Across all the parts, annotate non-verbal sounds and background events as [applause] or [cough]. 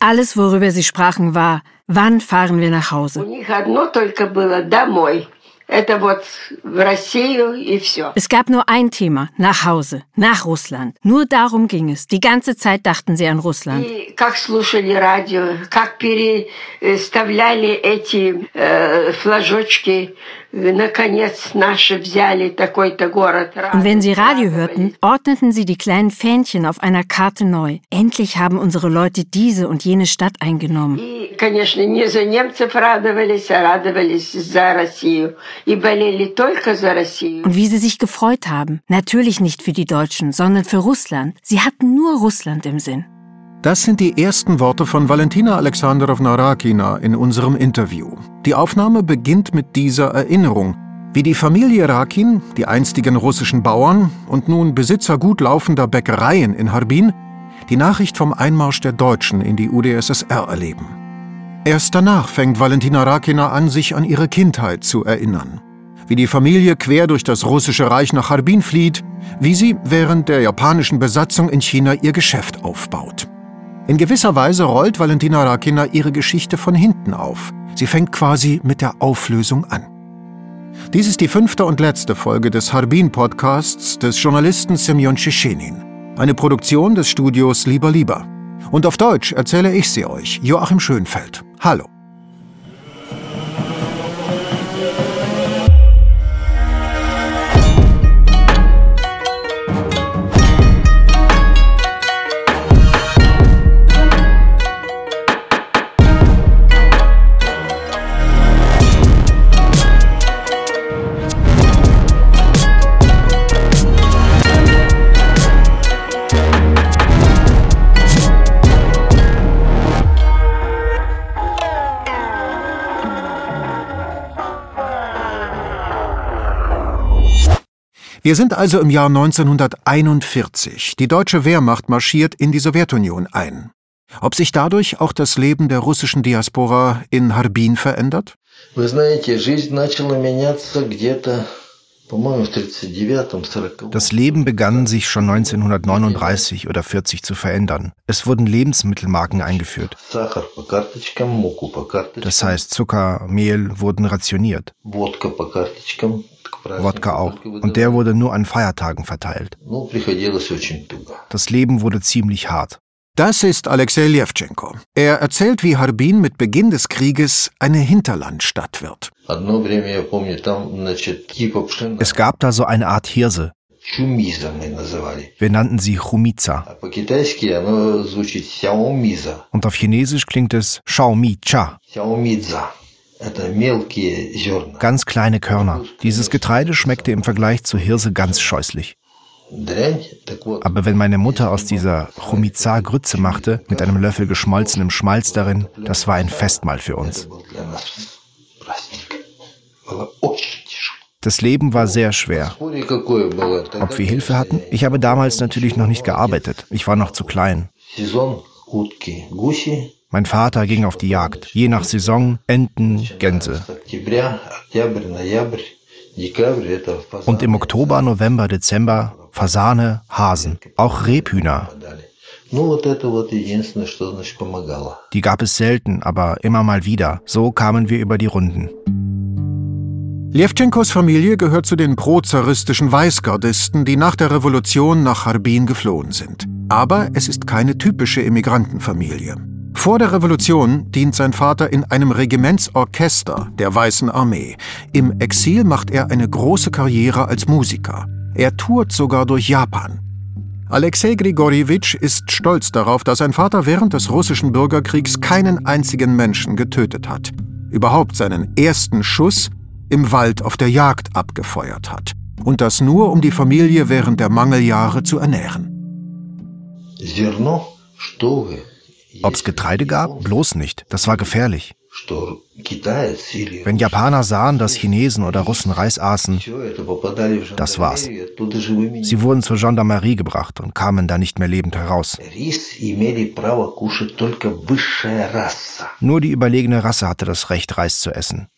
Alles, worüber sie sprachen, war, wann fahren wir nach Hause? Es gab nur ein Thema, nach Hause, nach Russland. Nur darum ging es. Die ganze Zeit dachten sie an Russland. Как слушали радио, как переставляли эти э, флажочки und wenn sie Radio hörten, ordneten sie die kleinen Fähnchen auf einer Karte neu. Endlich haben unsere Leute diese und jene Stadt eingenommen. Und wie sie sich gefreut haben. Natürlich nicht für die Deutschen, sondern für Russland. Sie hatten nur Russland im Sinn. Das sind die ersten Worte von Valentina Alexandrowna Rakina in unserem Interview. Die Aufnahme beginnt mit dieser Erinnerung, wie die Familie Rakin, die einstigen russischen Bauern und nun Besitzer gut laufender Bäckereien in Harbin, die Nachricht vom Einmarsch der Deutschen in die UdSSR erleben. Erst danach fängt Valentina Rakina an, sich an ihre Kindheit zu erinnern. Wie die Familie quer durch das russische Reich nach Harbin flieht, wie sie während der japanischen Besatzung in China ihr Geschäft aufbaut. In gewisser Weise rollt Valentina Rakina ihre Geschichte von hinten auf. Sie fängt quasi mit der Auflösung an. Dies ist die fünfte und letzte Folge des Harbin-Podcasts des Journalisten Semyon Tschetschenin. Eine Produktion des Studios Lieber Lieber. Und auf Deutsch erzähle ich sie euch, Joachim Schönfeld. Hallo. Wir sind also im Jahr 1941. Die deutsche Wehrmacht marschiert in die Sowjetunion ein. Ob sich dadurch auch das Leben der russischen Diaspora in Harbin verändert? Das Leben begann sich schon 1939 oder 40 zu verändern. Es wurden Lebensmittelmarken eingeführt. Das heißt, Zucker, Mehl wurden rationiert. Wodka auch. Und der wurde nur an Feiertagen verteilt. Das Leben wurde ziemlich hart. Das ist Alexei Ljewtschenko. Er erzählt, wie Harbin mit Beginn des Krieges eine Hinterlandstadt wird. Es gab da so eine Art Hirse. Wir nannten sie Chumiza. Und auf Chinesisch klingt es Xiaomi-Cha. Ganz kleine Körner. Dieses Getreide schmeckte im Vergleich zu Hirse ganz scheußlich. Aber wenn meine Mutter aus dieser Chumiza Grütze machte, mit einem Löffel geschmolzenem Schmalz darin, das war ein Festmahl für uns. Das Leben war sehr schwer. Ob wir Hilfe hatten? Ich habe damals natürlich noch nicht gearbeitet. Ich war noch zu klein. Mein Vater ging auf die Jagd, je nach Saison Enten, Gänse. Und im Oktober, November, Dezember Fasane, Hasen, auch Rebhühner. Die gab es selten, aber immer mal wieder. So kamen wir über die Runden. Ljewtschenkos Familie gehört zu den prozaristischen Weißgardisten, die nach der Revolution nach Harbin geflohen sind. Aber es ist keine typische Immigrantenfamilie. Vor der Revolution dient sein Vater in einem Regimentsorchester der Weißen Armee. Im Exil macht er eine große Karriere als Musiker. Er tourt sogar durch Japan. Alexei Grigorjewitsch ist stolz darauf, dass sein Vater während des russischen Bürgerkriegs keinen einzigen Menschen getötet hat. Überhaupt seinen ersten Schuss im Wald auf der Jagd abgefeuert hat. Und das nur, um die Familie während der Mangeljahre zu ernähren. Ob es Getreide gab? Bloß nicht. Das war gefährlich. Wenn Japaner sahen, dass Chinesen oder Russen Reis aßen, das war's. Sie wurden zur Gendarmerie gebracht und kamen da nicht mehr lebend heraus. Nur die überlegene Rasse hatte das Recht, Reis zu essen.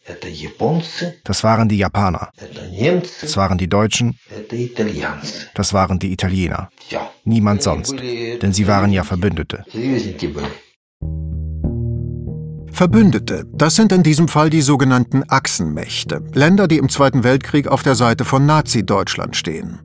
Das waren die Japaner. Das waren die Deutschen. Das waren die Italiener. Niemand sonst, denn sie waren ja Verbündete. Verbündete, das sind in diesem Fall die sogenannten Achsenmächte, Länder, die im Zweiten Weltkrieg auf der Seite von Nazi-Deutschland stehen.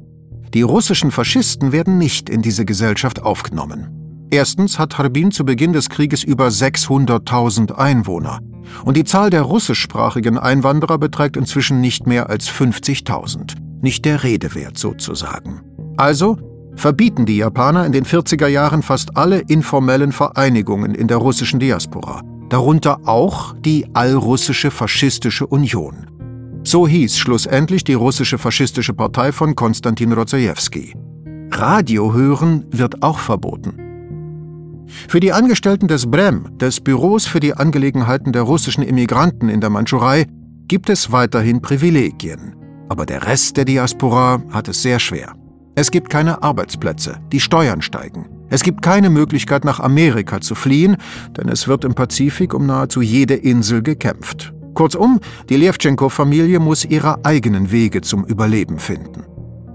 Die russischen Faschisten werden nicht in diese Gesellschaft aufgenommen. Erstens hat Harbin zu Beginn des Krieges über 600.000 Einwohner und die Zahl der russischsprachigen Einwanderer beträgt inzwischen nicht mehr als 50.000. Nicht der Rede wert sozusagen. Also verbieten die Japaner in den 40er Jahren fast alle informellen Vereinigungen in der russischen Diaspora darunter auch die Allrussische Faschistische Union. So hieß schlussendlich die russische faschistische Partei von Konstantin Rozajewski. Radio hören wird auch verboten. Für die Angestellten des BREM, des Büros für die Angelegenheiten der russischen Immigranten in der Mandschurei, gibt es weiterhin Privilegien. Aber der Rest der Diaspora hat es sehr schwer. Es gibt keine Arbeitsplätze, die Steuern steigen. Es gibt keine Möglichkeit, nach Amerika zu fliehen, denn es wird im Pazifik um nahezu jede Insel gekämpft. Kurzum, die Lewtschenko-Familie muss ihre eigenen Wege zum Überleben finden.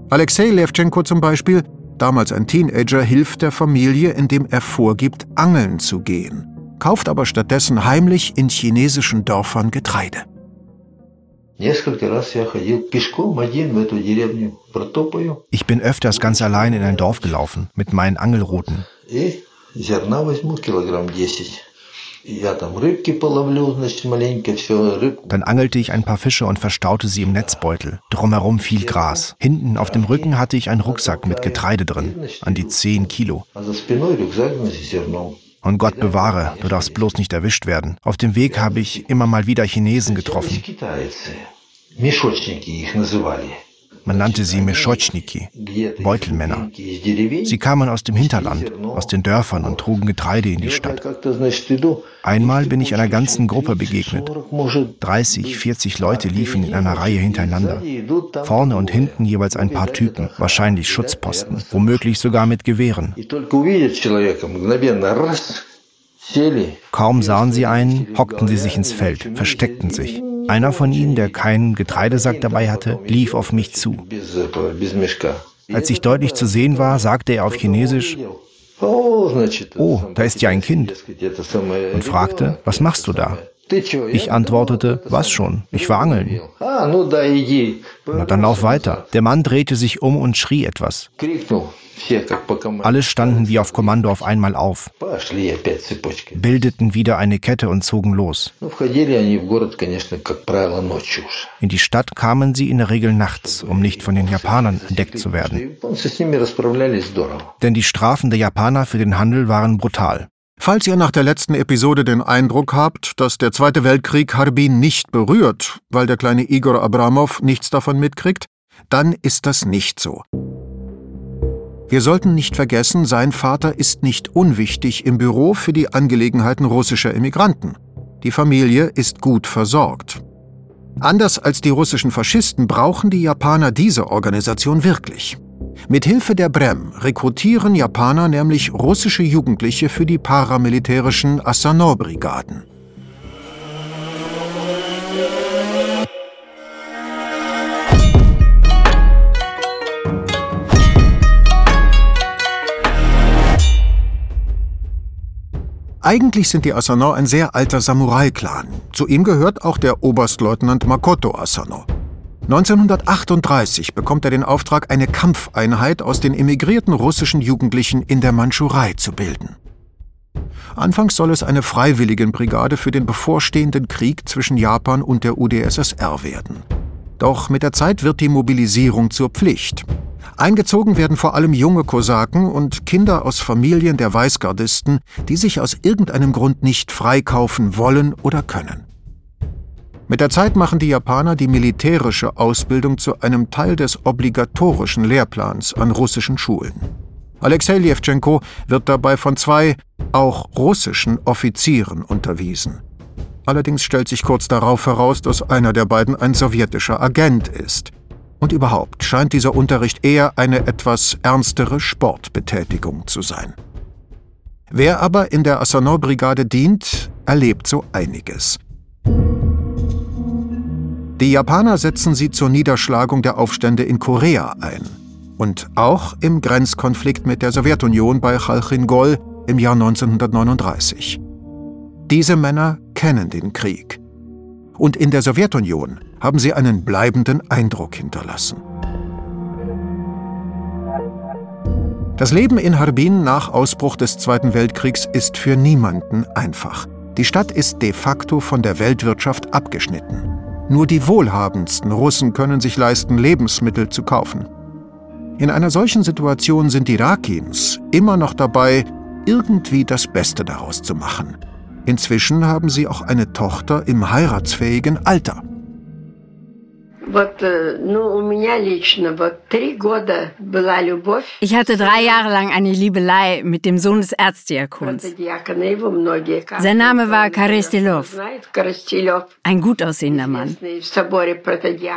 Alexei Lewtschenko zum Beispiel, damals ein Teenager, hilft der Familie, indem er vorgibt, angeln zu gehen, kauft aber stattdessen heimlich in chinesischen Dörfern Getreide. Ich bin öfters ganz allein in ein Dorf gelaufen mit meinen Angelruten. Dann angelte ich ein paar Fische und verstaute sie im Netzbeutel. Drumherum fiel Gras. Hinten auf dem Rücken hatte ich einen Rucksack mit Getreide drin, an die 10 Kilo. Und Gott bewahre, du darfst bloß nicht erwischt werden. Auf dem Weg habe ich immer mal wieder Chinesen getroffen. Man nannte sie Meschotschniki, Beutelmänner. Sie kamen aus dem Hinterland, aus den Dörfern und trugen Getreide in die Stadt. Einmal bin ich einer ganzen Gruppe begegnet. 30, 40 Leute liefen in einer Reihe hintereinander. Vorne und hinten jeweils ein paar Typen, wahrscheinlich Schutzposten, womöglich sogar mit Gewehren. Kaum sahen sie einen, hockten sie sich ins Feld, versteckten sich. Einer von ihnen, der keinen Getreidesack dabei hatte, lief auf mich zu. Als ich deutlich zu sehen war, sagte er auf Chinesisch, Oh, da ist ja ein Kind. Und fragte, was machst du da? Ich antwortete, was schon, ich war angeln. Na dann lauf weiter. Der Mann drehte sich um und schrie etwas. Alle standen wie auf Kommando auf einmal auf, bildeten wieder eine Kette und zogen los. In die Stadt kamen sie in der Regel nachts, um nicht von den Japanern entdeckt zu werden. Denn die Strafen der Japaner für den Handel waren brutal. Falls ihr nach der letzten Episode den Eindruck habt, dass der Zweite Weltkrieg Harbin nicht berührt, weil der kleine Igor Abramov nichts davon mitkriegt, dann ist das nicht so. Wir sollten nicht vergessen, sein Vater ist nicht unwichtig im Büro für die Angelegenheiten russischer Immigranten. Die Familie ist gut versorgt. Anders als die russischen Faschisten brauchen die Japaner diese Organisation wirklich. Mit Hilfe der Brem rekrutieren Japaner nämlich russische Jugendliche für die paramilitärischen Asano-Brigaden. Eigentlich sind die Asano ein sehr alter Samurai-Clan. Zu ihm gehört auch der Oberstleutnant Makoto Asano. 1938 bekommt er den Auftrag, eine Kampfeinheit aus den emigrierten russischen Jugendlichen in der Mandschurei zu bilden. Anfangs soll es eine Freiwilligenbrigade für den bevorstehenden Krieg zwischen Japan und der UdSSR werden. Doch mit der Zeit wird die Mobilisierung zur Pflicht. Eingezogen werden vor allem junge Kosaken und Kinder aus Familien der Weißgardisten, die sich aus irgendeinem Grund nicht freikaufen wollen oder können. Mit der Zeit machen die Japaner die militärische Ausbildung zu einem Teil des obligatorischen Lehrplans an russischen Schulen. Alexei Ljewtschenko wird dabei von zwei, auch russischen Offizieren unterwiesen. Allerdings stellt sich kurz darauf heraus, dass einer der beiden ein sowjetischer Agent ist. Und überhaupt scheint dieser Unterricht eher eine etwas ernstere Sportbetätigung zu sein. Wer aber in der Assanon-Brigade dient, erlebt so einiges. Die Japaner setzen sie zur Niederschlagung der Aufstände in Korea ein. Und auch im Grenzkonflikt mit der Sowjetunion bei Chalchingol im Jahr 1939. Diese Männer kennen den Krieg. Und in der Sowjetunion haben sie einen bleibenden Eindruck hinterlassen. Das Leben in Harbin nach Ausbruch des Zweiten Weltkriegs ist für niemanden einfach. Die Stadt ist de facto von der Weltwirtschaft abgeschnitten. Nur die wohlhabendsten Russen können sich leisten, Lebensmittel zu kaufen. In einer solchen Situation sind die Rakins immer noch dabei, irgendwie das Beste daraus zu machen. Inzwischen haben sie auch eine Tochter im heiratsfähigen Alter. Э, ich hatte drei Jahre lang eine Liebelei mit dem Sohn des Erzdiakons. Sein Name war Karestilov, ein gut aussehender Mann.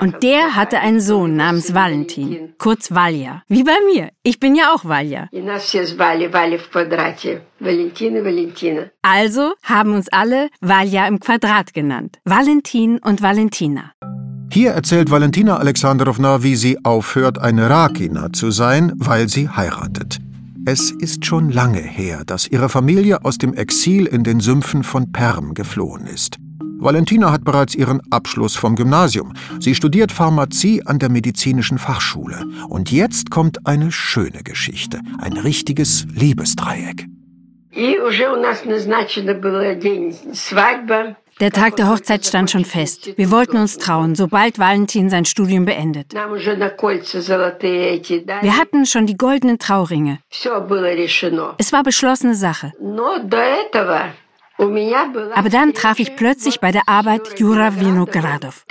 Und der hatte einen Sohn namens Valentin, kurz Valja, wie bei mir. Ich bin ja auch Valja. Also haben uns alle Valja im Quadrat genannt. Valentin und Valentina. Hier erzählt Valentina Alexandrowna, wie sie aufhört, eine Rakina zu sein, weil sie heiratet. Es ist schon lange her, dass ihre Familie aus dem Exil in den Sümpfen von Perm geflohen ist. Valentina hat bereits ihren Abschluss vom Gymnasium. Sie studiert Pharmazie an der medizinischen Fachschule. Und jetzt kommt eine schöne Geschichte, ein richtiges Liebesdreieck. И уже у нас назначено было день свадьбы. Der Tag der Hochzeit stand schon fest. Wir wollten uns trauen, sobald Valentin sein Studium beendet. Wir hatten schon die goldenen Trauringe. Es war beschlossene Sache. Aber dann traf ich plötzlich bei der Arbeit Jura Vinogradov.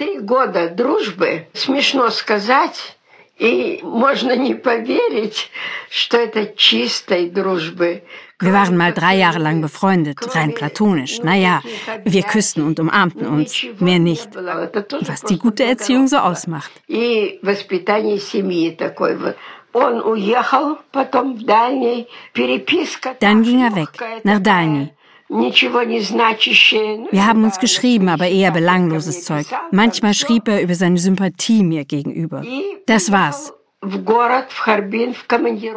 И можно не поверить, что это чистой дружбы. wir waren mal drei Jahre lang befreundet, rein platonisch. Naja, wir küssten und umarmten uns, mehr nicht. Was die gute Erziehung so ausmacht. Dann ging er weg, nach Dalny. Wir haben uns geschrieben, aber eher belangloses Zeug. Manchmal schrieb er über seine Sympathie mir gegenüber. Das war's.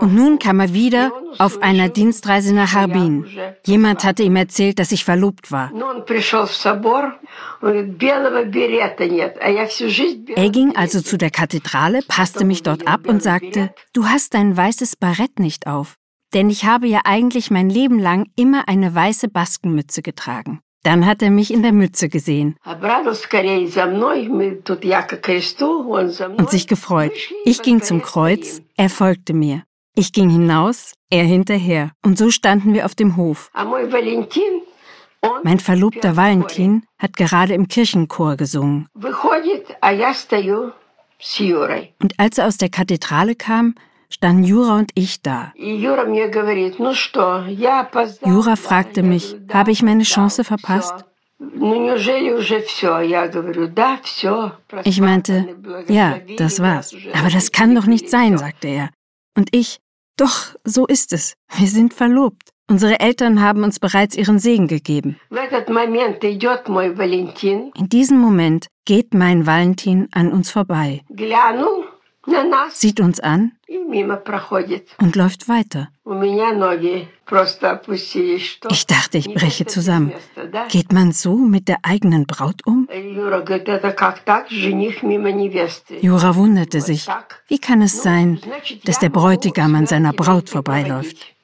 Und nun kam er wieder auf einer Dienstreise nach Harbin. Jemand hatte ihm erzählt, dass ich verlobt war. Er ging also zu der Kathedrale, passte mich dort ab und sagte, du hast dein weißes Barett nicht auf denn ich habe ja eigentlich mein Leben lang immer eine weiße Baskenmütze getragen. Dann hat er mich in der Mütze gesehen und sich gefreut. Ich ging zum Kreuz, er folgte mir. Ich ging hinaus, er hinterher. Und so standen wir auf dem Hof. Mein Verlobter Valentin hat gerade im Kirchenchor gesungen. Und als er aus der Kathedrale kam, standen Jura und ich da. Jura fragte mich, habe ich meine Chance verpasst? Ich meinte, ja, das war's. Aber das kann doch nicht sein, sagte er. Und ich, doch, so ist es. Wir sind verlobt. Unsere Eltern haben uns bereits ihren Segen gegeben. In diesem Moment geht mein Valentin an uns vorbei sieht uns an und läuft weiter. Ich dachte, ich breche zusammen. Geht man so mit der eigenen Braut um? Jura wunderte sich. Wie kann es sein, dass der Bräutigam an seiner Braut vorbeiläuft?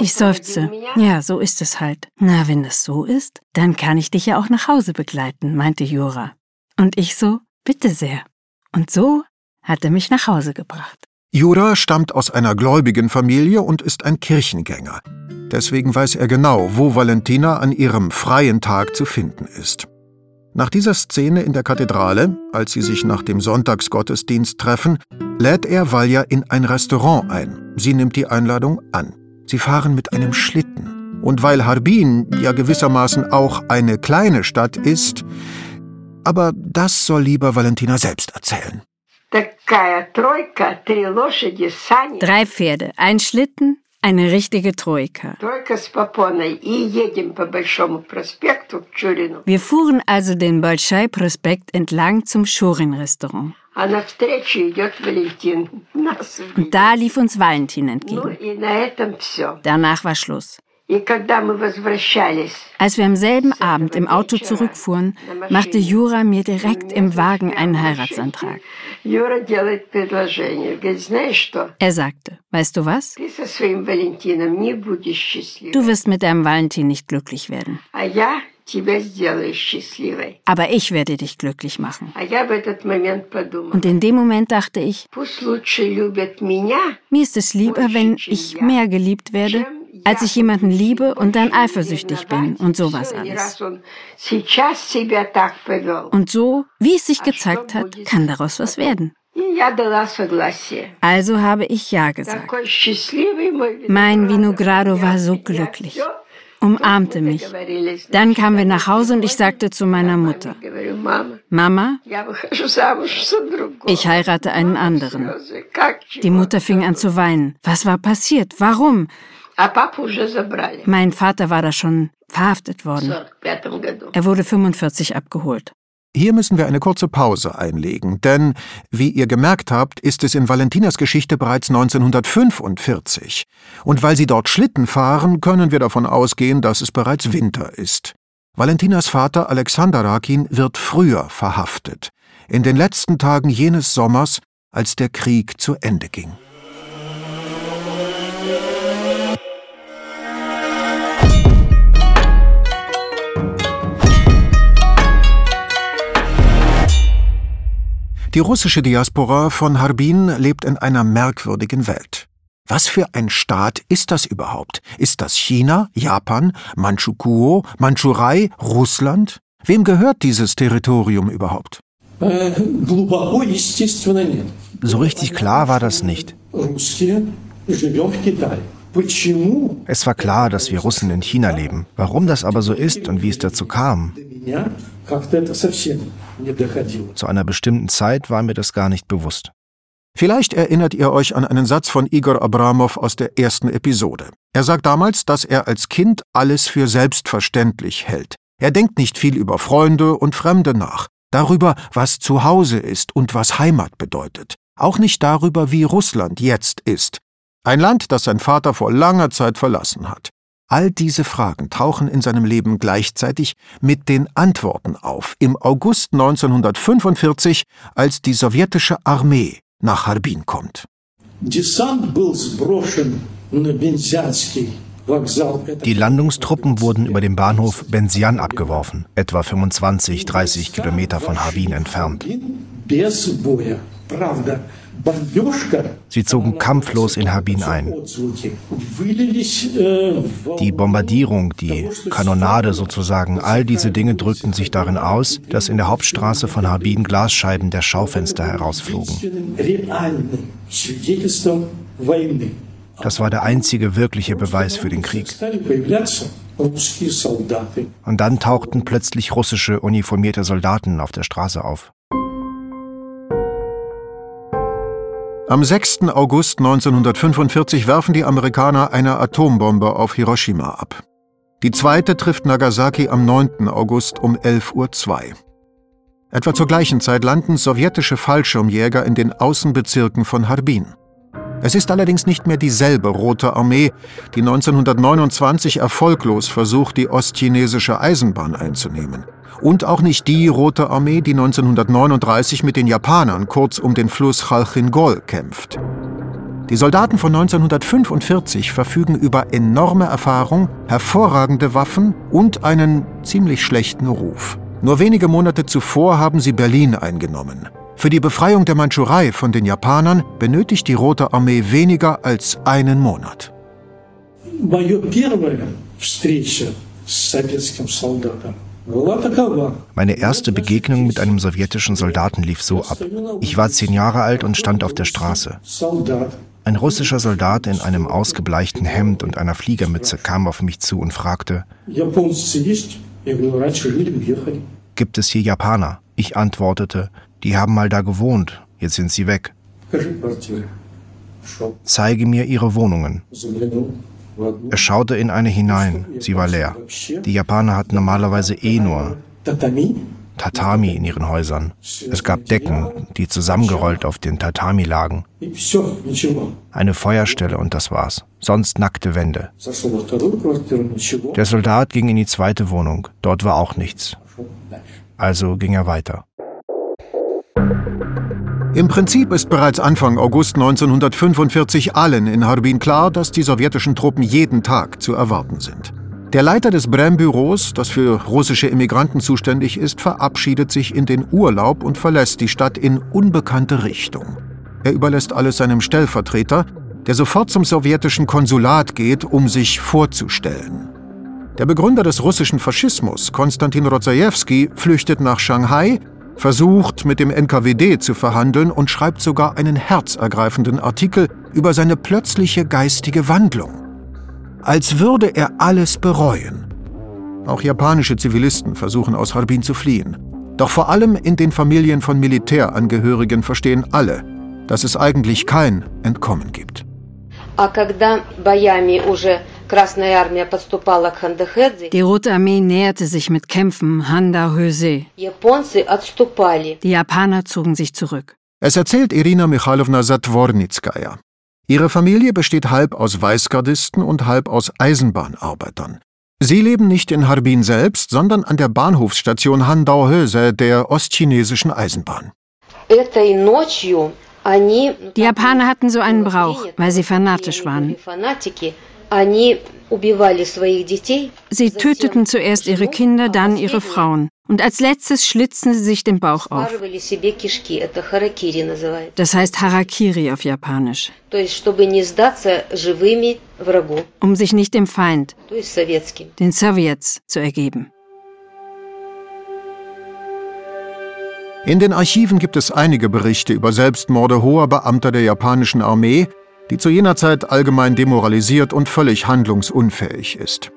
Ich seufzte. Ja, so ist es halt. Na, wenn das so ist, dann kann ich dich ja auch nach Hause begleiten, meinte Jura. Und ich so, bitte sehr. Und so hat er mich nach Hause gebracht. Jura stammt aus einer gläubigen Familie und ist ein Kirchengänger. Deswegen weiß er genau, wo Valentina an ihrem freien Tag zu finden ist. Nach dieser Szene in der Kathedrale, als sie sich nach dem Sonntagsgottesdienst treffen, lädt er Valja in ein Restaurant ein. Sie nimmt die Einladung an. Sie fahren mit einem Schlitten. Und weil Harbin ja gewissermaßen auch eine kleine Stadt ist, aber das soll lieber Valentina selbst erzählen. Drei Pferde, ein Schlitten, eine richtige Troika. Wir fuhren also den Bolschai-Prospekt entlang zum Schurin-Restaurant. Und da lief uns Valentin entgegen. Danach war Schluss. Als wir am selben Abend im Auto zurückfuhren, machte Jura mir direkt im Wagen einen Heiratsantrag. Er sagte, weißt du was? Du wirst mit deinem Valentin nicht glücklich werden. Aber ich werde dich glücklich machen. Und in dem Moment dachte ich, mir ist es lieber, wenn ich mehr geliebt werde, als ich jemanden liebe und dann eifersüchtig bin und sowas alles. Und so, wie es sich gezeigt hat, kann daraus was werden. Also habe ich Ja gesagt. Mein Vinogrado war so glücklich, umarmte mich. Dann kamen wir nach Hause und ich sagte zu meiner Mutter, Mama, ich heirate einen anderen. Die Mutter fing an zu weinen. Was war passiert? Warum? Mein Vater war da schon verhaftet worden. Er wurde 45 abgeholt. Hier müssen wir eine kurze Pause einlegen, denn, wie ihr gemerkt habt, ist es in Valentinas Geschichte bereits 1945. Und weil sie dort Schlitten fahren, können wir davon ausgehen, dass es bereits Winter ist. Valentinas Vater Alexander Rakin wird früher verhaftet, in den letzten Tagen jenes Sommers, als der Krieg zu Ende ging. Die russische Diaspora von Harbin lebt in einer merkwürdigen Welt. Was für ein Staat ist das überhaupt? Ist das China, Japan, Manchukuo, Mandschurei, Russland? Wem gehört dieses Territorium überhaupt? So richtig klar war das nicht. Es war klar, dass wir Russen in China leben. Warum das aber so ist und wie es dazu kam, zu einer bestimmten Zeit war mir das gar nicht bewusst. Vielleicht erinnert ihr euch an einen Satz von Igor Abramov aus der ersten Episode. Er sagt damals, dass er als Kind alles für selbstverständlich hält. Er denkt nicht viel über Freunde und Fremde nach, darüber, was Zuhause ist und was Heimat bedeutet, auch nicht darüber, wie Russland jetzt ist, ein Land, das sein Vater vor langer Zeit verlassen hat. All diese Fragen tauchen in seinem Leben gleichzeitig mit den Antworten auf im August 1945, als die sowjetische Armee nach Harbin kommt. Die Landungstruppen wurden über den Bahnhof Benzian abgeworfen, etwa 25, 30 Kilometer von Harbin entfernt. Sie zogen kampflos in Harbin ein. Die Bombardierung, die Kanonade sozusagen, all diese Dinge drückten sich darin aus, dass in der Hauptstraße von Harbin Glasscheiben der Schaufenster herausflogen. Das war der einzige wirkliche Beweis für den Krieg. Und dann tauchten plötzlich russische uniformierte Soldaten auf der Straße auf. Am 6. August 1945 werfen die Amerikaner eine Atombombe auf Hiroshima ab. Die zweite trifft Nagasaki am 9. August um 11.02 Uhr. Etwa zur gleichen Zeit landen sowjetische Fallschirmjäger in den Außenbezirken von Harbin. Es ist allerdings nicht mehr dieselbe Rote Armee, die 1929 erfolglos versucht, die ostchinesische Eisenbahn einzunehmen und auch nicht die Rote Armee, die 1939 mit den Japanern kurz um den Fluss Chalchingol kämpft. Die Soldaten von 1945 verfügen über enorme Erfahrung, hervorragende Waffen und einen ziemlich schlechten Ruf. Nur wenige Monate zuvor haben sie Berlin eingenommen. Für die Befreiung der Mandschurei von den Japanern benötigt die Rote Armee weniger als einen Monat. Meine первая встреча с советским солдатом meine erste Begegnung mit einem sowjetischen Soldaten lief so ab. Ich war zehn Jahre alt und stand auf der Straße. Ein russischer Soldat in einem ausgebleichten Hemd und einer Fliegermütze kam auf mich zu und fragte, Gibt es hier Japaner? Ich antwortete, die haben mal da gewohnt, jetzt sind sie weg. Zeige mir ihre Wohnungen. Er schaute in eine hinein, sie war leer. Die Japaner hatten normalerweise eh nur Tatami in ihren Häusern. Es gab Decken, die zusammengerollt auf den Tatami lagen. Eine Feuerstelle und das war's. Sonst nackte Wände. Der Soldat ging in die zweite Wohnung. Dort war auch nichts. Also ging er weiter. Im Prinzip ist bereits Anfang August 1945 allen in Harbin klar, dass die sowjetischen Truppen jeden Tag zu erwarten sind. Der Leiter des Brem-Büros, das für russische Immigranten zuständig ist, verabschiedet sich in den Urlaub und verlässt die Stadt in unbekannte Richtung. Er überlässt alles seinem Stellvertreter, der sofort zum sowjetischen Konsulat geht, um sich vorzustellen. Der Begründer des russischen Faschismus, Konstantin Rozajewski, flüchtet nach Shanghai, versucht mit dem NKWD zu verhandeln und schreibt sogar einen herzergreifenden Artikel über seine plötzliche geistige Wandlung als würde er alles bereuen. Auch japanische Zivilisten versuchen aus Harbin zu fliehen. Doch vor allem in den Familien von Militärangehörigen verstehen alle, dass es eigentlich kein Entkommen gibt. Die Rote Armee näherte sich mit Kämpfen Handa Höse. Die Japaner zogen sich zurück. Es erzählt Irina Michailowna Satwornitskaya. Ihre Familie besteht halb aus Weißgardisten und halb aus Eisenbahnarbeitern. Sie leben nicht in Harbin selbst, sondern an der Bahnhofsstation Handau-Höse der ostchinesischen Eisenbahn. Die Japaner hatten so einen Brauch, weil sie fanatisch waren. Sie töteten zuerst ihre Kinder, dann ihre Frauen. Und als letztes schlitzten sie sich den Bauch auf. Das heißt Harakiri auf Japanisch. Um sich nicht dem Feind, den Sowjets, zu ergeben. In den Archiven gibt es einige Berichte über Selbstmorde hoher Beamter der japanischen Armee, die zu jener Zeit allgemein demoralisiert und völlig handlungsunfähig ist.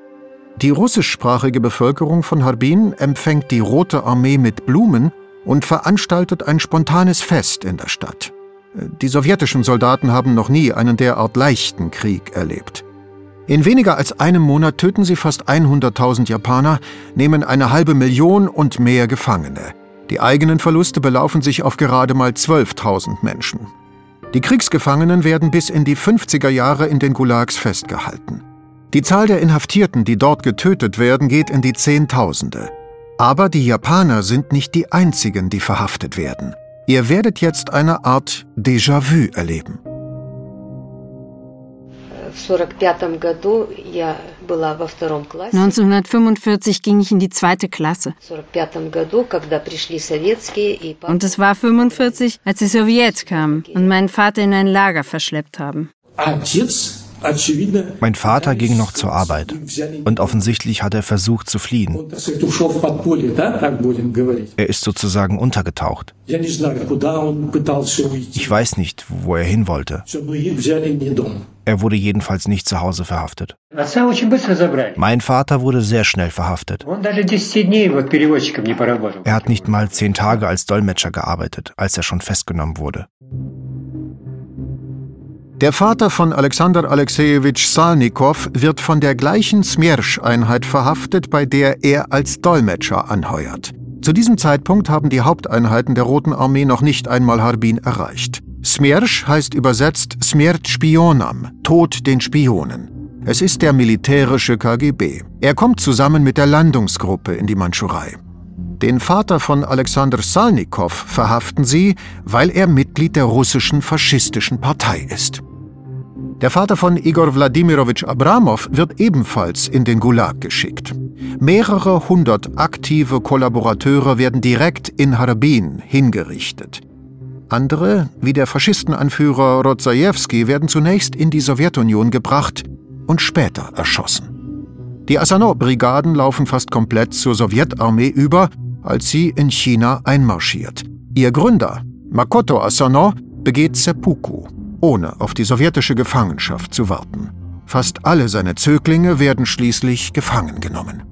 Die russischsprachige Bevölkerung von Harbin empfängt die Rote Armee mit Blumen und veranstaltet ein spontanes Fest in der Stadt. Die sowjetischen Soldaten haben noch nie einen derart leichten Krieg erlebt. In weniger als einem Monat töten sie fast 100.000 Japaner, nehmen eine halbe Million und mehr Gefangene. Die eigenen Verluste belaufen sich auf gerade mal 12.000 Menschen. Die Kriegsgefangenen werden bis in die 50er Jahre in den Gulags festgehalten. Die Zahl der Inhaftierten, die dort getötet werden, geht in die Zehntausende. Aber die Japaner sind nicht die einzigen, die verhaftet werden. Ihr werdet jetzt eine Art Déjà-vu erleben. 1945 ging ich in die zweite Klasse. Und es war 45, als die Sowjets kamen und meinen Vater in ein Lager verschleppt haben. Mein Vater ging noch zur Arbeit und offensichtlich hat er versucht zu fliehen. Er ist sozusagen untergetaucht. Ich weiß nicht, wo er hin wollte. Er wurde jedenfalls nicht zu Hause verhaftet. Mein Vater wurde sehr schnell verhaftet. Er hat nicht mal zehn Tage als Dolmetscher gearbeitet, als er schon festgenommen wurde. Der Vater von Alexander Alexejewitsch Salnikow wird von der gleichen Smiersch-Einheit verhaftet, bei der er als Dolmetscher anheuert. Zu diesem Zeitpunkt haben die Haupteinheiten der Roten Armee noch nicht einmal Harbin erreicht. Smiersch heißt übersetzt Smert Spionam, Tod den Spionen. Es ist der militärische KGB. Er kommt zusammen mit der Landungsgruppe in die Mandschurei. Den Vater von Alexander Salnikow verhaften sie, weil er Mitglied der russischen faschistischen Partei ist. Der Vater von Igor Wladimirowitsch Abramow wird ebenfalls in den Gulag geschickt. Mehrere hundert aktive Kollaborateure werden direkt in Harbin hingerichtet. Andere, wie der Faschistenanführer Rodzajewski, werden zunächst in die Sowjetunion gebracht und später erschossen. Die Asano-Brigaden laufen fast komplett zur Sowjetarmee über, als sie in China einmarschiert. Ihr Gründer, Makoto Asano, begeht Seppuku, ohne auf die sowjetische Gefangenschaft zu warten. Fast alle seine Zöglinge werden schließlich gefangen genommen.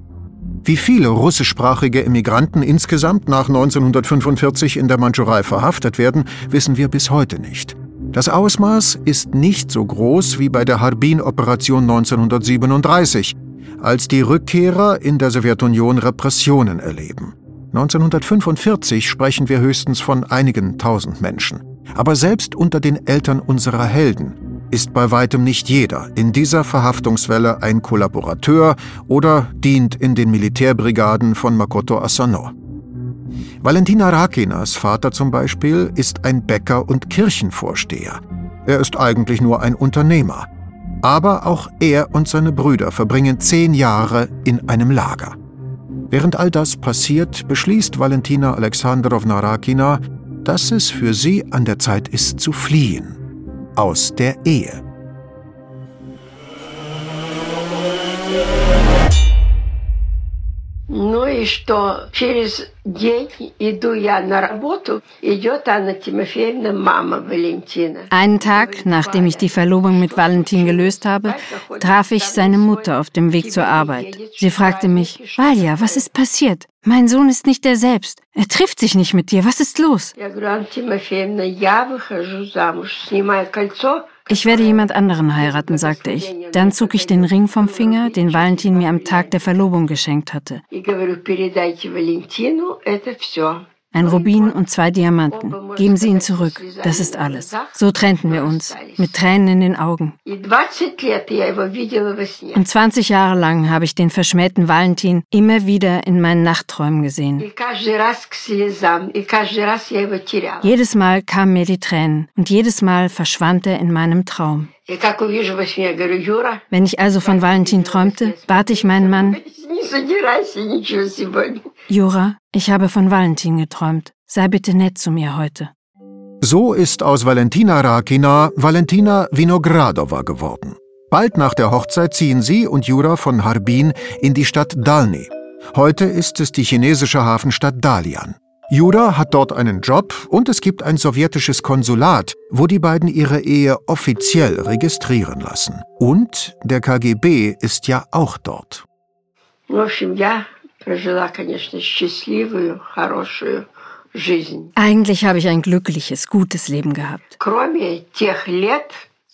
Wie viele russischsprachige Immigranten insgesamt nach 1945 in der Mandschurei verhaftet werden, wissen wir bis heute nicht. Das Ausmaß ist nicht so groß wie bei der Harbin-Operation 1937, als die Rückkehrer in der Sowjetunion Repressionen erleben. 1945 sprechen wir höchstens von einigen tausend Menschen. Aber selbst unter den Eltern unserer Helden ist bei weitem nicht jeder in dieser Verhaftungswelle ein Kollaborateur oder dient in den Militärbrigaden von Makoto Asano. Valentina Rakinas Vater zum Beispiel ist ein Bäcker und Kirchenvorsteher. Er ist eigentlich nur ein Unternehmer. Aber auch er und seine Brüder verbringen zehn Jahre in einem Lager. Während all das passiert, beschließt Valentina Alexandrowna Rakina, dass es für sie an der Zeit ist zu fliehen aus der Ehe. Ну и что? Через день иду я на работу, идет Анна Тимофеевна, Mama Valentina. Einen Tag, nachdem ich die Verlobung mit Valentin gelöst habe, traf ich seine Mutter auf dem Weg zur Arbeit. Sie fragte mich, Valja, was ist passiert? Mein Sohn ist nicht der selbst. Er trifft sich nicht mit dir. Was ist los? Я говорю, Анна Тимофеевна, я выхожу замуж, снимаю кольцо, ich werde jemand anderen heiraten, sagte ich. Dann zog ich den Ring vom Finger, den Valentin mir am Tag der Verlobung geschenkt hatte. Ein Rubin und zwei Diamanten. Geben Sie ihn zurück. Das ist alles. So trennten wir uns, mit Tränen in den Augen. Und 20 Jahre lang habe ich den verschmähten Valentin immer wieder in meinen Nachtträumen gesehen. Jedes Mal kamen mir die Tränen und jedes Mal verschwand er in meinem Traum. Wenn ich also von Valentin träumte, bat ich meinen Mann, Jura, ich habe von Valentin geträumt. Sei bitte nett zu mir heute. So ist aus Valentina Rakina Valentina Vinogradova geworden. Bald nach der Hochzeit ziehen sie und Jura von Harbin in die Stadt Dalny. Heute ist es die chinesische Hafenstadt Dalian. Jura hat dort einen Job und es gibt ein sowjetisches Konsulat, wo die beiden ihre Ehe offiziell registrieren lassen. Und der KGB ist ja auch dort. Eigentlich habe ich ein glückliches, gutes Leben gehabt.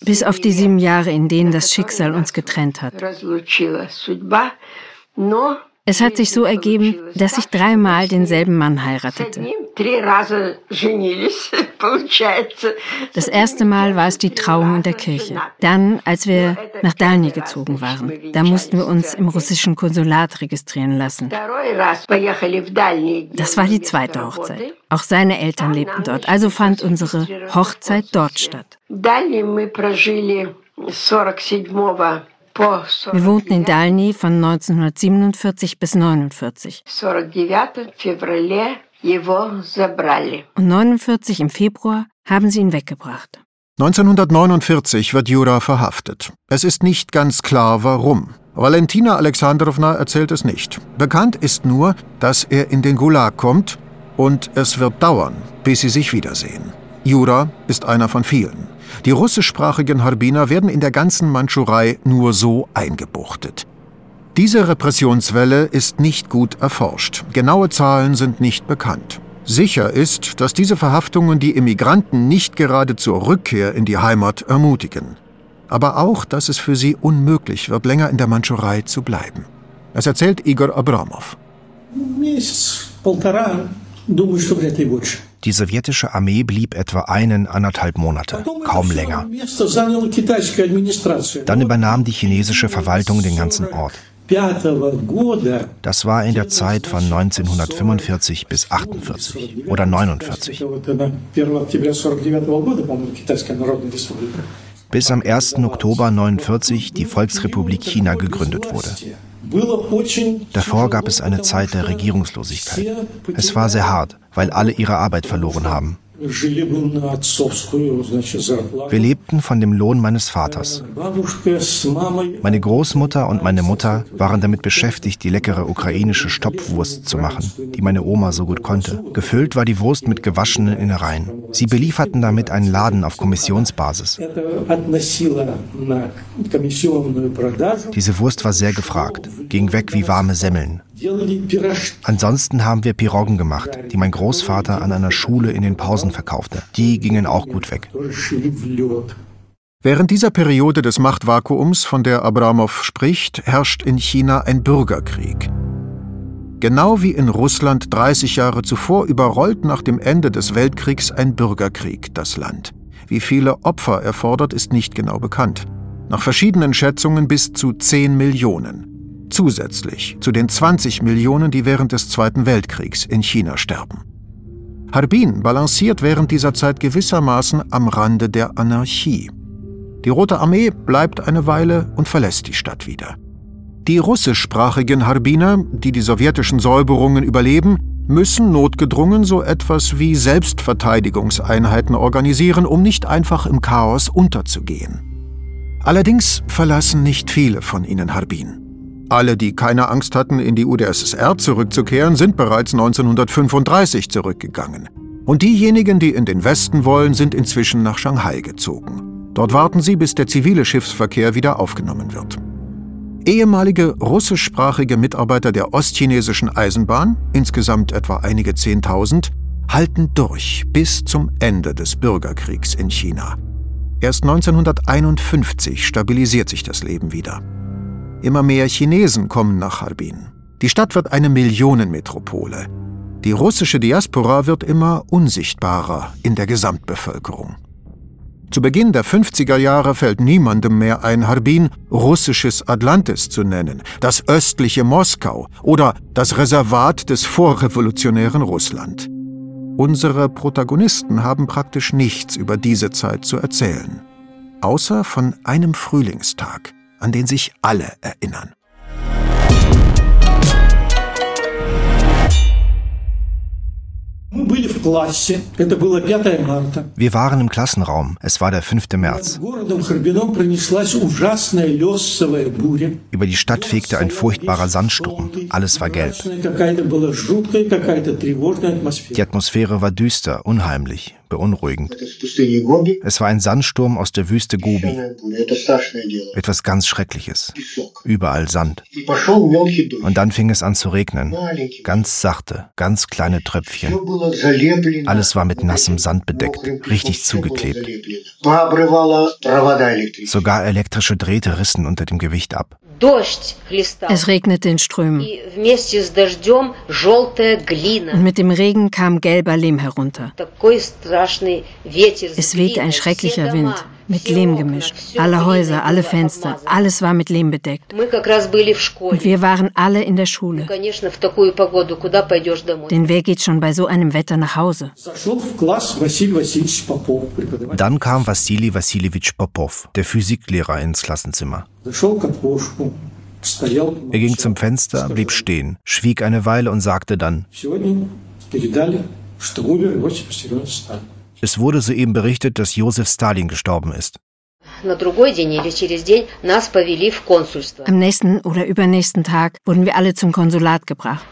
Bis auf die sieben Jahre, in denen das Schicksal uns getrennt hat. Es hat sich so ergeben, dass ich dreimal denselben Mann heiratete. Das erste Mal war es die Trauung in der Kirche. Dann, als wir nach Dalny gezogen waren, da mussten wir uns im russischen Konsulat registrieren lassen. Das war die zweite Hochzeit. Auch seine Eltern lebten dort, also fand unsere Hochzeit dort statt. Wohnten in Dalny von 1947 bis 1949. Und 49 im Februar haben sie ihn weggebracht. 1949 wird Jura verhaftet. Es ist nicht ganz klar, warum. Valentina Alexandrowna erzählt es nicht. Bekannt ist nur, dass er in den Gulag kommt und es wird dauern, bis sie sich wiedersehen. Jura ist einer von vielen. Die russischsprachigen Harbiner werden in der ganzen Mandschurei nur so eingebuchtet. Diese Repressionswelle ist nicht gut erforscht. Genaue Zahlen sind nicht bekannt. Sicher ist, dass diese Verhaftungen die Immigranten nicht gerade zur Rückkehr in die Heimat ermutigen. Aber auch, dass es für sie unmöglich wird, länger in der Mandschurei zu bleiben. Das erzählt Igor Abramov. Die sowjetische Armee blieb etwa einen, anderthalb Monate, kaum länger. Dann übernahm die chinesische Verwaltung den ganzen Ort. Das war in der Zeit von 1945 bis 48 oder 49. Bis am 1. Oktober 1949 die Volksrepublik China gegründet wurde. Davor gab es eine Zeit der Regierungslosigkeit. Es war sehr hart, weil alle ihre Arbeit verloren haben. Wir lebten von dem Lohn meines Vaters. Meine Großmutter und meine Mutter waren damit beschäftigt, die leckere ukrainische Stopfwurst zu machen, die meine Oma so gut konnte. Gefüllt war die Wurst mit gewaschenen Innereien. Sie belieferten damit einen Laden auf Kommissionsbasis. Diese Wurst war sehr gefragt, ging weg wie warme Semmeln. Ansonsten haben wir Piroggen gemacht, die mein Großvater an einer Schule in den Pausen verkaufte. Die gingen auch gut weg. Während dieser Periode des Machtvakuums, von der Abramow spricht, herrscht in China ein Bürgerkrieg. Genau wie in Russland 30 Jahre zuvor überrollt nach dem Ende des Weltkriegs ein Bürgerkrieg das Land. Wie viele Opfer er fordert, ist nicht genau bekannt. Nach verschiedenen Schätzungen bis zu 10 Millionen zusätzlich zu den 20 Millionen, die während des Zweiten Weltkriegs in China sterben. Harbin balanciert während dieser Zeit gewissermaßen am Rande der Anarchie. Die Rote Armee bleibt eine Weile und verlässt die Stadt wieder. Die russischsprachigen Harbiner, die die sowjetischen Säuberungen überleben, müssen notgedrungen so etwas wie Selbstverteidigungseinheiten organisieren, um nicht einfach im Chaos unterzugehen. Allerdings verlassen nicht viele von ihnen Harbin. Alle, die keine Angst hatten, in die UdSSR zurückzukehren, sind bereits 1935 zurückgegangen. Und diejenigen, die in den Westen wollen, sind inzwischen nach Shanghai gezogen. Dort warten sie, bis der zivile Schiffsverkehr wieder aufgenommen wird. Ehemalige russischsprachige Mitarbeiter der ostchinesischen Eisenbahn, insgesamt etwa einige Zehntausend, halten durch bis zum Ende des Bürgerkriegs in China. Erst 1951 stabilisiert sich das Leben wieder. Immer mehr Chinesen kommen nach Harbin. Die Stadt wird eine Millionenmetropole. Die russische Diaspora wird immer unsichtbarer in der Gesamtbevölkerung. Zu Beginn der 50er Jahre fällt niemandem mehr ein, Harbin russisches Atlantis zu nennen, das östliche Moskau oder das Reservat des vorrevolutionären Russland. Unsere Protagonisten haben praktisch nichts über diese Zeit zu erzählen, außer von einem Frühlingstag, an den sich alle erinnern. Wir waren im Klassenraum. Es war der 5. März. Über die Stadt fegte ein furchtbarer Sandsturm. Alles war gelb. Die Atmosphäre war düster, unheimlich beunruhigend. Es war ein Sandsturm aus der Wüste Gobi. Etwas ganz Schreckliches. Überall Sand. Und dann fing es an zu regnen. Ganz sachte, ganz kleine Tröpfchen. Alles war mit nassem Sand bedeckt, richtig zugeklebt. Sogar elektrische Drähte rissen unter dem Gewicht ab. Es regnete in Strömen. Und mit dem Regen kam gelber Lehm herunter. Es wehte ein schrecklicher Wind, mit Lehm gemischt. Alle Häuser, alle Fenster, alles war mit Lehm bedeckt. Und wir waren alle in der Schule. Denn wer geht schon bei so einem Wetter nach Hause? Dann kam Wassili Wassiljewitsch Popov, der Physiklehrer, ins Klassenzimmer. Er ging zum Fenster, blieb stehen, schwieg eine Weile und sagte dann, es wurde soeben berichtet, dass Josef Stalin gestorben ist. Am nächsten oder übernächsten Tag wurden wir alle zum Konsulat gebracht.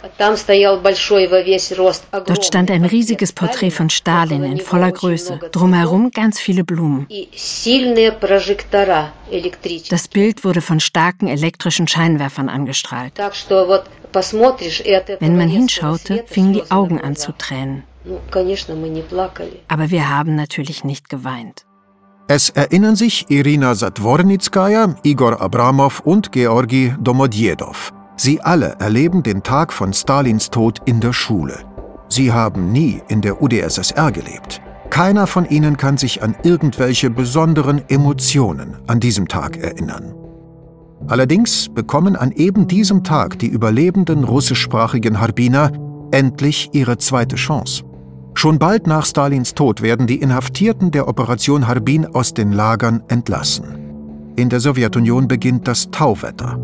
Dort stand ein riesiges Porträt von Stalin in voller Größe. Drumherum ganz viele Blumen. Das Bild wurde von starken elektrischen Scheinwerfern angestrahlt. Wenn man hinschaute, fingen die Augen an zu tränen. Aber wir haben natürlich nicht geweint. Es erinnern sich Irina Satwornitskaya, Igor Abramov und Georgi Domodjedow. Sie alle erleben den Tag von Stalins Tod in der Schule. Sie haben nie in der UdSSR gelebt. Keiner von ihnen kann sich an irgendwelche besonderen Emotionen an diesem Tag erinnern. Allerdings bekommen an eben diesem Tag die überlebenden russischsprachigen Harbiner endlich ihre zweite Chance. Schon bald nach Stalins Tod werden die Inhaftierten der Operation Harbin aus den Lagern entlassen. In der Sowjetunion beginnt das Tauwetter.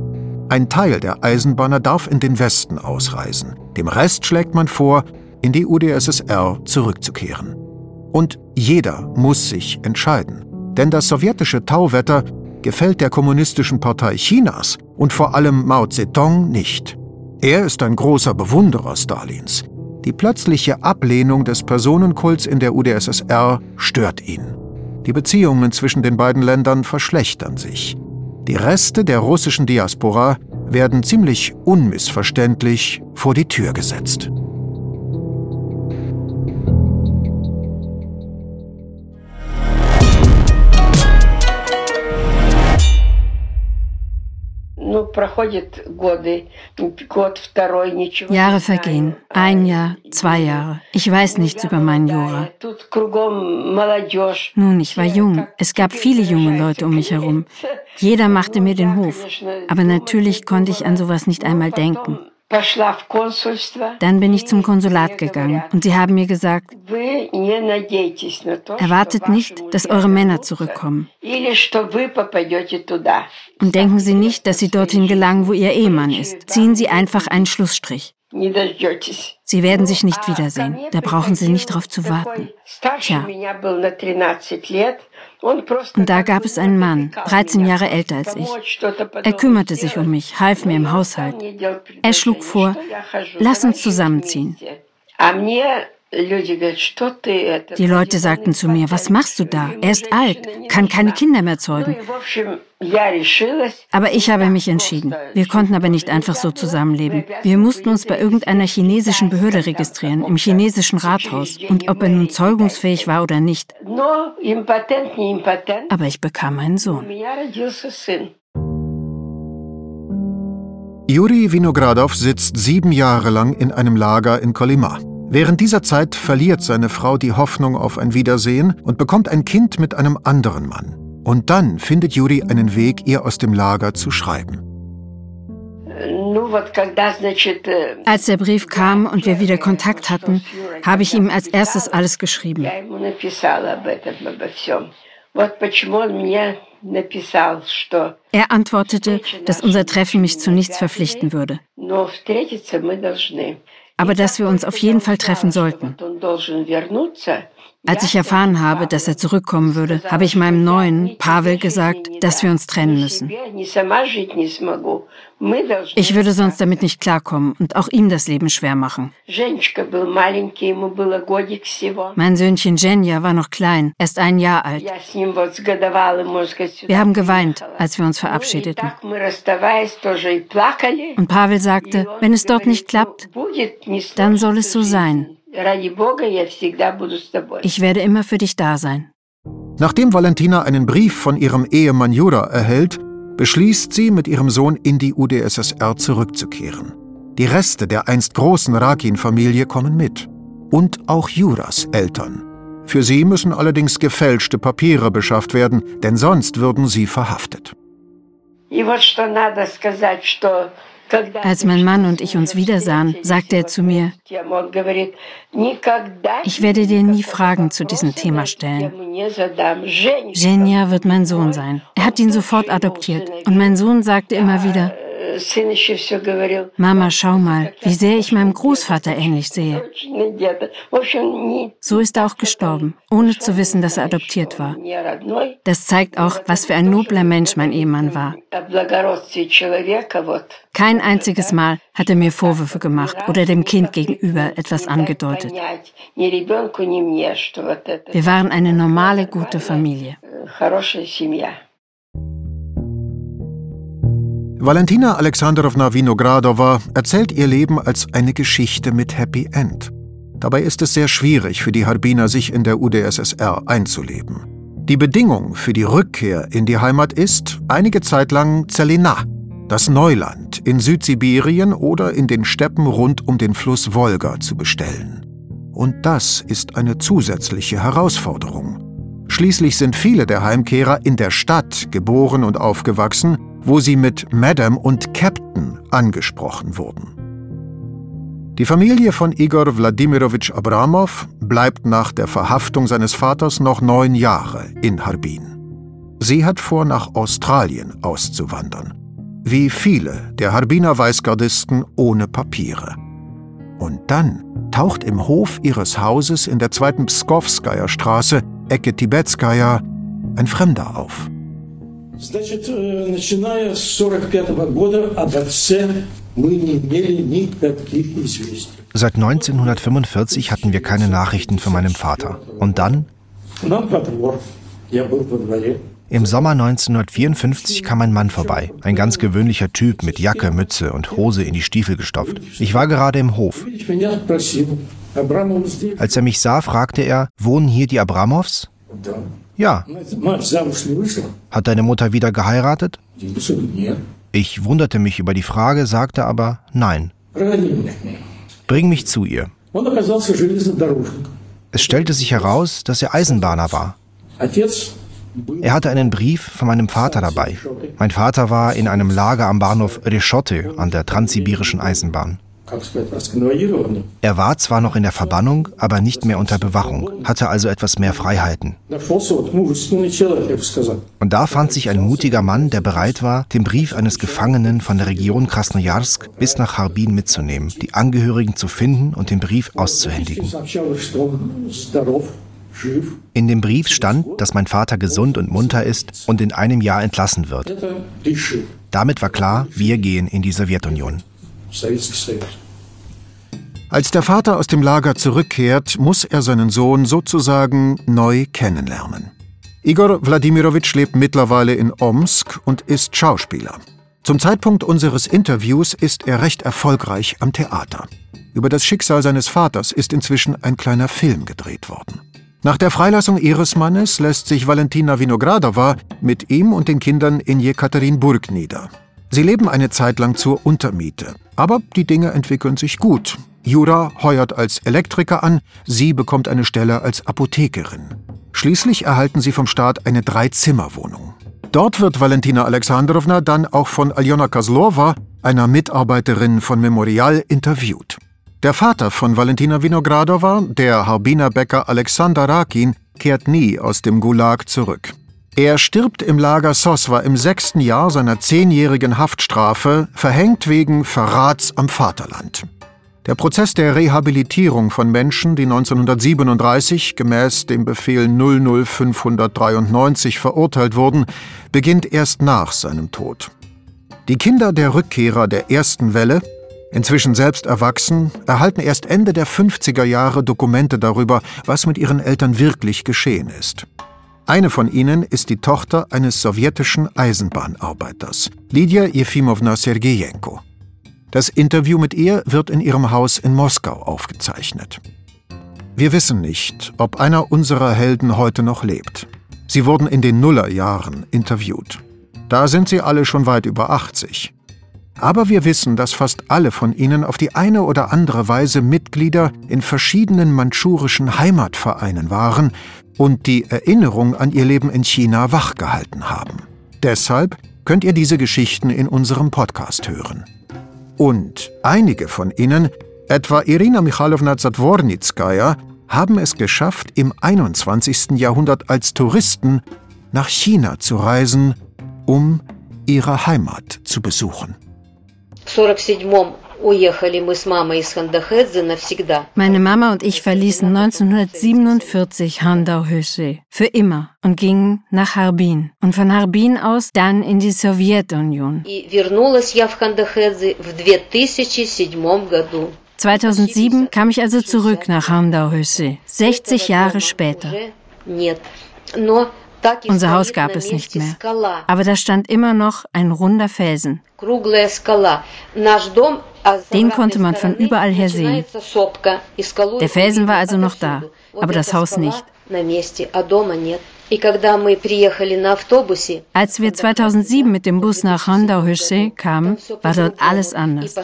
Ein Teil der Eisenbahner darf in den Westen ausreisen. Dem Rest schlägt man vor, in die UdSSR zurückzukehren. Und jeder muss sich entscheiden. Denn das sowjetische Tauwetter gefällt der Kommunistischen Partei Chinas und vor allem Mao Zedong nicht. Er ist ein großer Bewunderer Stalins. Die plötzliche Ablehnung des Personenkults in der UdSSR stört ihn. Die Beziehungen zwischen den beiden Ländern verschlechtern sich. Die Reste der russischen Diaspora werden ziemlich unmissverständlich vor die Tür gesetzt. Jahre vergehen. Ein Jahr, zwei Jahre. Ich weiß nichts über meinen Jura. Nun, ich war jung. Es gab viele junge Leute um mich herum. [laughs] Jeder machte mir den Hof. Aber natürlich konnte ich an sowas nicht einmal denken. Dann bin ich zum Konsulat gegangen und sie haben mir gesagt, erwartet nicht, dass eure Männer zurückkommen. Und denken Sie nicht, dass Sie dorthin gelangen, wo Ihr Ehemann ist. Ziehen Sie einfach einen Schlussstrich. Sie werden sich nicht wiedersehen. Da brauchen Sie nicht darauf zu warten. Tja. Und da gab es einen Mann, 13 Jahre älter als ich. Er kümmerte sich um mich, half mir im Haushalt. Er schlug vor, lass uns zusammenziehen. Die Leute sagten zu mir, was machst du da? Er ist alt, kann keine Kinder mehr zeugen. Aber ich habe mich entschieden. Wir konnten aber nicht einfach so zusammenleben. Wir mussten uns bei irgendeiner chinesischen Behörde registrieren, im chinesischen Rathaus. Und ob er nun zeugungsfähig war oder nicht. Aber ich bekam einen Sohn. Juri Vinogradov sitzt sieben Jahre lang in einem Lager in Kolima. Während dieser Zeit verliert seine Frau die Hoffnung auf ein Wiedersehen und bekommt ein Kind mit einem anderen Mann. Und dann findet Juri einen Weg, ihr aus dem Lager zu schreiben. Als der Brief kam und wir wieder Kontakt hatten, habe ich ihm als erstes alles geschrieben. Er antwortete, dass unser Treffen mich zu nichts verpflichten würde aber dass wir uns auf jeden Fall treffen sollten. Als ich erfahren habe, dass er zurückkommen würde, habe ich meinem neuen, Pavel, gesagt, dass wir uns trennen müssen. Ich würde sonst damit nicht klarkommen und auch ihm das Leben schwer machen. Mein Söhnchen Jenja war noch klein, erst ein Jahr alt. Wir haben geweint, als wir uns verabschiedeten. Und Pavel sagte, wenn es dort nicht klappt, dann soll es so sein. Ich werde immer für dich da sein. Nachdem Valentina einen Brief von ihrem Ehemann Jura erhält, beschließt sie, mit ihrem Sohn in die UdSSR zurückzukehren. Die Reste der einst großen Rakin-Familie kommen mit. Und auch Juras Eltern. Für sie müssen allerdings gefälschte Papiere beschafft werden, denn sonst würden sie verhaftet. И вот что надо сказать, что als mein Mann und ich uns wiedersahen, sagte er zu mir, ich werde dir nie Fragen zu diesem Thema stellen. Genia wird mein Sohn sein. Er hat ihn sofort adoptiert. Und mein Sohn sagte immer wieder, Mama, schau mal, wie sehr ich meinem Großvater ähnlich sehe. So ist er auch gestorben, ohne zu wissen, dass er adoptiert war. Das zeigt auch, was für ein nobler Mensch mein Ehemann war. Kein einziges Mal hat er mir Vorwürfe gemacht oder dem Kind gegenüber etwas angedeutet. Wir waren eine normale, gute Familie. Valentina Alexandrowna Vinogradova erzählt ihr Leben als eine Geschichte mit Happy End. Dabei ist es sehr schwierig für die Harbiner, sich in der UdSSR einzuleben. Die Bedingung für die Rückkehr in die Heimat ist einige Zeit lang Zelina, das Neuland in Südsibirien oder in den Steppen rund um den Fluss Wolga zu bestellen. Und das ist eine zusätzliche Herausforderung. Schließlich sind viele der Heimkehrer in der Stadt geboren und aufgewachsen wo sie mit Madam und Captain angesprochen wurden. Die Familie von Igor Wladimirovich Abramov bleibt nach der Verhaftung seines Vaters noch neun Jahre in Harbin. Sie hat vor, nach Australien auszuwandern. Wie viele der Harbiner Weißgardisten ohne Papiere. Und dann taucht im Hof ihres Hauses in der zweiten Pskowskaja Straße, Ecke Tibetskaya, ein Fremder auf. Значит, начиная с 45 года об отце мы не имели никаких известий. Seit 1945 hatten wir keine Nachrichten von meinem Vater. Und dann? Im Sommer 1954 kam ein Mann vorbei. Ein ganz gewöhnlicher Typ mit Jacke, Mütze und Hose in die Stiefel gestopft. Ich war gerade im Hof. Als er mich sah, fragte er, wohnen hier die Abramows? Ja. Hat deine Mutter wieder geheiratet? Ich wunderte mich über die Frage, sagte aber nein. Bring mich zu ihr. Es stellte sich heraus, dass er Eisenbahner war. Er hatte einen Brief von meinem Vater dabei. Mein Vater war in einem Lager am Bahnhof Reschotte an der transsibirischen Eisenbahn. Er war zwar noch in der Verbannung, aber nicht mehr unter Bewachung, hatte also etwas mehr Freiheiten. Und da fand sich ein mutiger Mann, der bereit war, den Brief eines Gefangenen von der Region Krasnojarsk bis nach Harbin mitzunehmen, die Angehörigen zu finden und den Brief auszuhändigen. In dem Brief stand, dass mein Vater gesund und munter ist und in einem Jahr entlassen wird. Damit war klar, wir gehen in die Sowjetunion. Als der Vater aus dem Lager zurückkehrt, muss er seinen Sohn sozusagen neu kennenlernen. Igor Wladimirovich lebt mittlerweile in Omsk und ist Schauspieler. Zum Zeitpunkt unseres Interviews ist er recht erfolgreich am Theater. Über das Schicksal seines Vaters ist inzwischen ein kleiner Film gedreht worden. Nach der Freilassung ihres Mannes lässt sich Valentina Vinogradova mit ihm und den Kindern in Jekaterinburg nieder. Sie leben eine Zeit lang zur Untermiete. Aber die Dinge entwickeln sich gut. Jura heuert als Elektriker an, sie bekommt eine Stelle als Apothekerin. Schließlich erhalten sie vom Staat eine Dreizimmerwohnung. Dort wird Valentina Alexandrowna dann auch von Aljona Kozlova, einer Mitarbeiterin von Memorial, interviewt. Der Vater von Valentina Vinogradova, der Harbiner Bäcker Alexander Rakin, kehrt nie aus dem Gulag zurück. Er stirbt im Lager Soswa im sechsten Jahr seiner zehnjährigen Haftstrafe, verhängt wegen Verrats am Vaterland. Der Prozess der Rehabilitierung von Menschen, die 1937 gemäß dem Befehl 00593 verurteilt wurden, beginnt erst nach seinem Tod. Die Kinder der Rückkehrer der ersten Welle, inzwischen selbst erwachsen, erhalten erst Ende der 50er Jahre Dokumente darüber, was mit ihren Eltern wirklich geschehen ist. Eine von ihnen ist die Tochter eines sowjetischen Eisenbahnarbeiters, Lydia Jefimowna Sergejenko. Das Interview mit ihr wird in ihrem Haus in Moskau aufgezeichnet. Wir wissen nicht, ob einer unserer Helden heute noch lebt. Sie wurden in den Nullerjahren interviewt. Da sind sie alle schon weit über 80. Aber wir wissen, dass fast alle von ihnen auf die eine oder andere Weise Mitglieder in verschiedenen mandschurischen Heimatvereinen waren und die Erinnerung an ihr Leben in China wachgehalten haben. Deshalb könnt ihr diese Geschichten in unserem Podcast hören. Und einige von ihnen, etwa Irina Michailowna Zadwornitskaya, haben es geschafft, im 21. Jahrhundert als Touristen nach China zu reisen, um ihre Heimat zu besuchen. 1947 meine Mama und ich verließen 1947 Handau-Hösee für immer und gingen nach Harbin. Und von Harbin aus dann in die Sowjetunion. 2007 kam ich also zurück nach Handau-Hösee, 60 Jahre später. Unser Haus gab es nicht mehr, aber da stand immer noch ein runder Felsen. Den konnte man von überall her sehen. Der Felsen war also noch da, aber das Haus nicht. Als wir 2007 mit dem Bus nach Handauhösche kamen, war dort alles anders.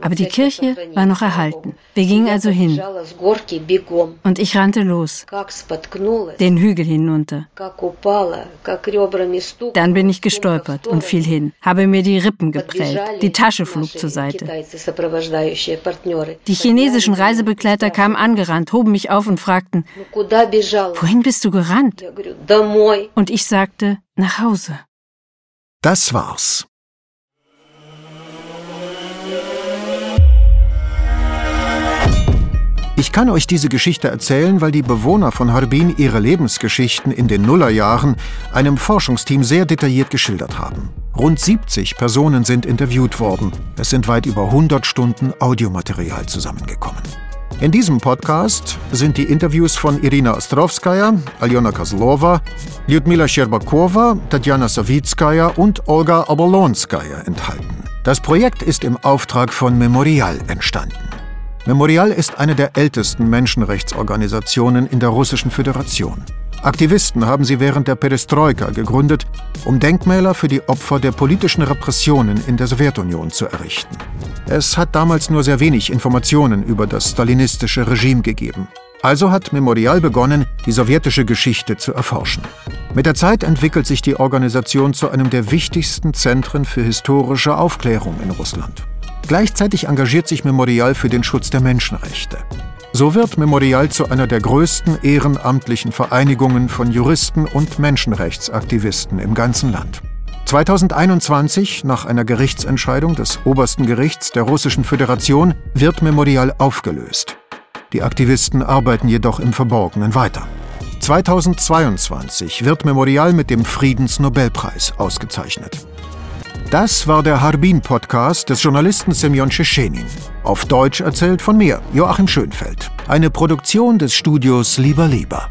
Aber die Kirche war noch erhalten. Wir gingen also hin. Und ich rannte los, den Hügel hinunter. Dann bin ich gestolpert und fiel hin, habe mir die Rippen geprellt, die Tasche flog zur Seite. Die chinesischen Reisebegleiter kamen angerannt, hoben mich auf und fragten, wohin bist du gerannt? Und ich sagte, nach Hause. Das war's. Ich kann euch diese Geschichte erzählen, weil die Bewohner von Harbin ihre Lebensgeschichten in den Nullerjahren einem Forschungsteam sehr detailliert geschildert haben. Rund 70 Personen sind interviewt worden. Es sind weit über 100 Stunden Audiomaterial zusammengekommen. In diesem Podcast sind die Interviews von Irina Ostrovskaya, Aljona Kozlova, Lyudmila Sherbakova, Tatjana Savitskaya und Olga Obolonskaya enthalten. Das Projekt ist im Auftrag von Memorial entstanden. Memorial ist eine der ältesten Menschenrechtsorganisationen in der Russischen Föderation. Aktivisten haben sie während der Perestroika gegründet, um Denkmäler für die Opfer der politischen Repressionen in der Sowjetunion zu errichten. Es hat damals nur sehr wenig Informationen über das stalinistische Regime gegeben. Also hat Memorial begonnen, die sowjetische Geschichte zu erforschen. Mit der Zeit entwickelt sich die Organisation zu einem der wichtigsten Zentren für historische Aufklärung in Russland. Gleichzeitig engagiert sich Memorial für den Schutz der Menschenrechte. So wird Memorial zu einer der größten ehrenamtlichen Vereinigungen von Juristen und Menschenrechtsaktivisten im ganzen Land. 2021, nach einer Gerichtsentscheidung des obersten Gerichts der Russischen Föderation, wird Memorial aufgelöst. Die Aktivisten arbeiten jedoch im Verborgenen weiter. 2022 wird Memorial mit dem Friedensnobelpreis ausgezeichnet. Das war der Harbin-Podcast des Journalisten Semyon Tschetschenin. Auf Deutsch erzählt von mir, Joachim Schönfeld. Eine Produktion des Studios Lieber Lieber.